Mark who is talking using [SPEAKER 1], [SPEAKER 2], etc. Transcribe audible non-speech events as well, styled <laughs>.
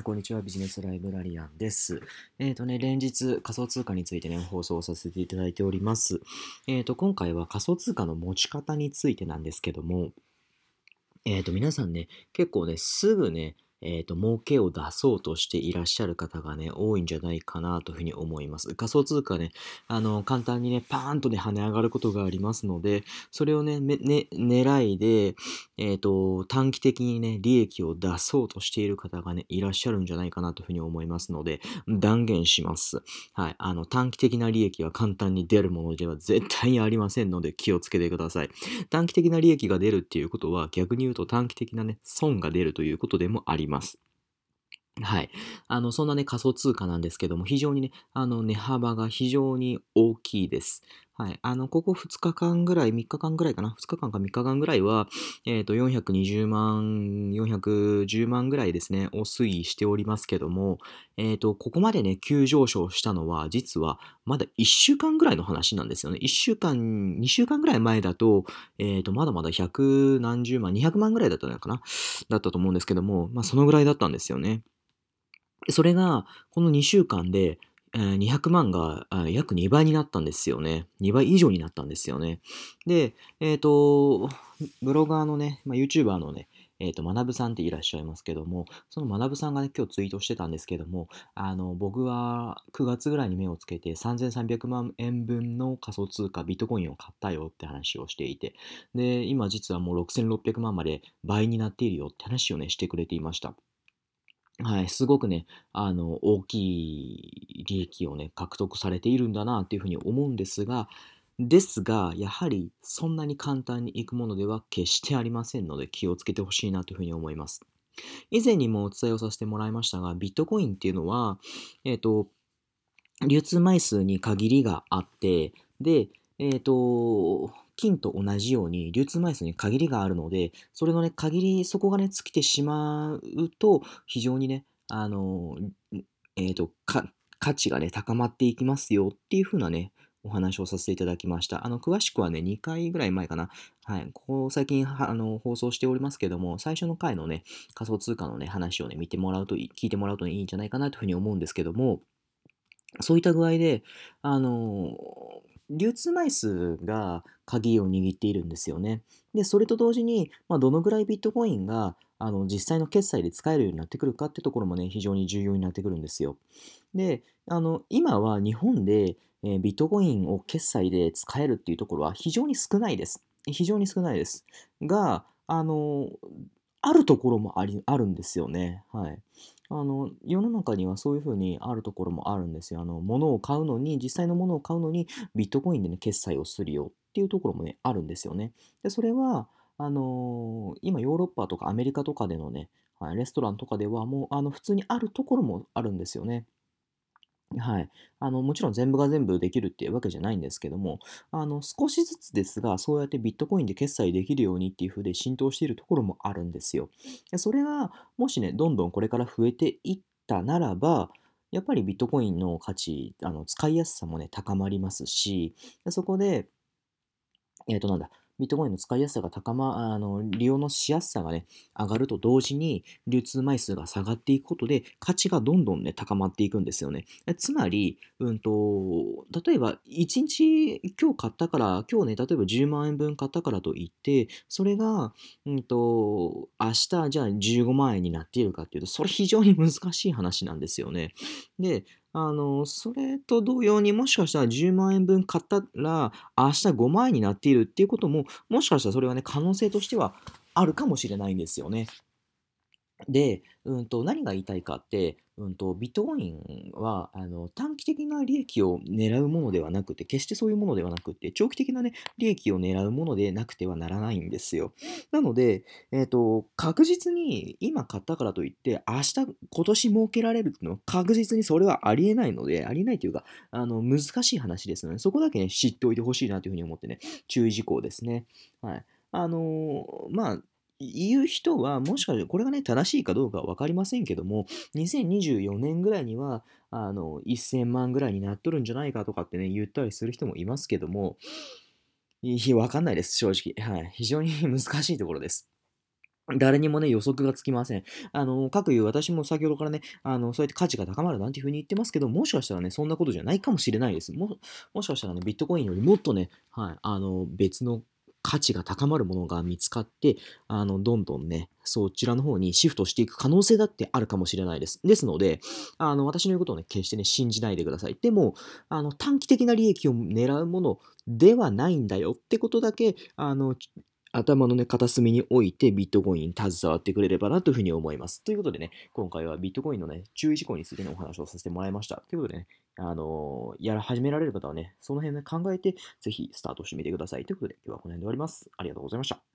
[SPEAKER 1] ん、こんにちは。ビジネスライブラリアンです。えっ、ー、とね、連日仮想通貨についてね、放送させていただいております。えっ、ー、と、今回は仮想通貨の持ち方についてなんですけども、えっ、ー、と、皆さんね、結構ね、すぐね、えっ、ー、と、儲けを出そうとしていらっしゃる方がね、多いんじゃないかなというふうに思います。仮想通貨ね、あの、簡単にね、パーンとね、跳ね上がることがありますので、それをね、ね狙いで、えっ、ー、と、短期的にね、利益を出そうとしている方がね、いらっしゃるんじゃないかなというふうに思いますので、断言します。はい。あの、短期的な利益は簡単に出るものでは <laughs> 絶対にありませんので、気をつけてください。短期的な利益が出るっていうことは、逆に言うと短期的なね、損が出るということでもあります。ます。はい。あの、そんなね、仮想通貨なんですけども、非常にね、あの、値幅が非常に大きいです。はい。あの、ここ2日間ぐらい、3日間ぐらいかな ?2 日間か3日間ぐらいは、えっ、ー、と、420万、410万ぐらいですね、を推移しておりますけども、えっ、ー、と、ここまでね、急上昇したのは、実は、まだ1週間ぐらいの話なんですよね。1週間、2週間ぐらい前だと、えっ、ー、と、まだまだ100何十万、200万ぐらいだったのかな？だったと思うんですけども、まあ、そのぐらいだったんですよね。それが、この2週間で、200万が約2倍になったんですよね。2倍以上になったんですよね。で、えっ、ー、と、ブロガーのね、まあ、YouTuber のね、えっ、ー、と、学さんっていらっしゃいますけども、その学さんがね、今日ツイートしてたんですけども、あの、僕は9月ぐらいに目をつけて3300万円分の仮想通貨ビットコインを買ったよって話をしていて、で、今実はもう6600万まで倍になっているよって話をね、してくれていました。はい、すごくね、あの、大きい利益をね、獲得されているんだなっていうふうに思うんですが、ですが、やはりそんなに簡単にいくものでは決してありませんので気をつけてほしいなというふうに思います。以前にもお伝えをさせてもらいましたが、ビットコインっていうのは、えっ、ー、と、流通枚数に限りがあって、で、えっ、ー、と、金と同じように流通枚数に限りがあるので、それのね、限り、そこがね、尽きてしまうと、非常にね、あの、えっ、ー、と、価値がね、高まっていきますよっていう風なね、お話をさせていただきました。あの、詳しくはね、2回ぐらい前かな。はい。ここ最近あの放送しておりますけども、最初の回のね、仮想通貨のね、話をね、見てもらうと、聞いてもらうと、いいんじゃないかなというふうに思うんですけども、そういった具合で、あの流通枚数が鍵を握っているんですよね。で、それと同時に、まあ、どのぐらいビットコインがあの実際の決済で使えるようになってくるかってところもね、非常に重要になってくるんですよ。で、あの今は日本で、え、ビットコインを決済で使えるっていうところは非常に少ないです。非常に少ないです。が、あの、あるところもありあるんですよね。はい。あの、世の中にはそういうふうにあるところもあるんですよ。あの、物を買うのに、実際のものを買うのに、ビットコインでね、決済をするよっていうところもね、あるんですよね。で、それは、あのー、今ヨーロッパとかアメリカとかでのね、レストランとかではもう、あの、普通にあるところもあるんですよね。はい。あの、もちろん全部が全部できるっていうわけじゃないんですけども、あの、少しずつですが、そうやってビットコインで決済できるようにっていう風で浸透しているところもあるんですよ。それが、もしね、どんどんこれから増えていったならば、やっぱりビットコインの価値、あの使いやすさもね、高まりますし、そこで、えっ、ー、と、なんだ、ビットコインの使いやすさが高ま、あの、利用のしやすさがね、上がると同時に、流通枚数が下がっていくことで、価値がどんどんね、高まっていくんですよね。つまり、うんと、例えば、1日、今日買ったから、今日ね、例えば10万円分買ったからといって、それが、うんと、明日、じゃあ15万円になっているかっていうと、それ非常に難しい話なんですよね。で、あの、それと同様にもしかしたら10万円分買ったら明日5万円になっているっていうことももしかしたらそれはね可能性としてはあるかもしれないんですよね。で、うんと、何が言いたいかって、うんと、ビットコインはあの短期的な利益を狙うものではなくて、決してそういうものではなくて、長期的な、ね、利益を狙うものでなくてはならないんですよ。なので、えーと、確実に今買ったからといって、明日、今年儲けられるっていうのは確実にそれはありえないので、ありえないというか、あの難しい話ですので、そこだけね、知っておいてほしいなというふうに思ってね、注意事項ですね。はい。あの、まあ、言う人は、もしかしてこれがね、正しいかどうかは分かりませんけども、2024年ぐらいには、あの、1000万ぐらいになっとるんじゃないかとかってね、言ったりする人もいますけども、い分かんないです、正直。はい。非常に <laughs> 難しいところです。誰にもね、予測がつきません。あの、各いう私も先ほどからね、あの、そうやって価値が高まるなんていうふうに言ってますけど、もしかしたらね、そんなことじゃないかもしれないです。も、もしかしたらね、ビットコインよりもっとね、はい、あの、別の価値が高まるものが見つかって、あの、どんどんね、そちらの方にシフトしていく可能性だってあるかもしれないです。ですので、あの、私の言うことをね、決してね、信じないでください。でも、あの、短期的な利益を狙うものではないんだよってことだけ、あの、頭のね、片隅に置いてビットコインに携わってくれればなというふうに思います。ということでね、今回はビットコインのね、注意事項についてのお話をさせてもらいました。ということでね、あのー、やら始められる方はね、その辺ね、考えて、ぜひスタートしてみてください。ということで、今日はこの辺で終わります。ありがとうございました。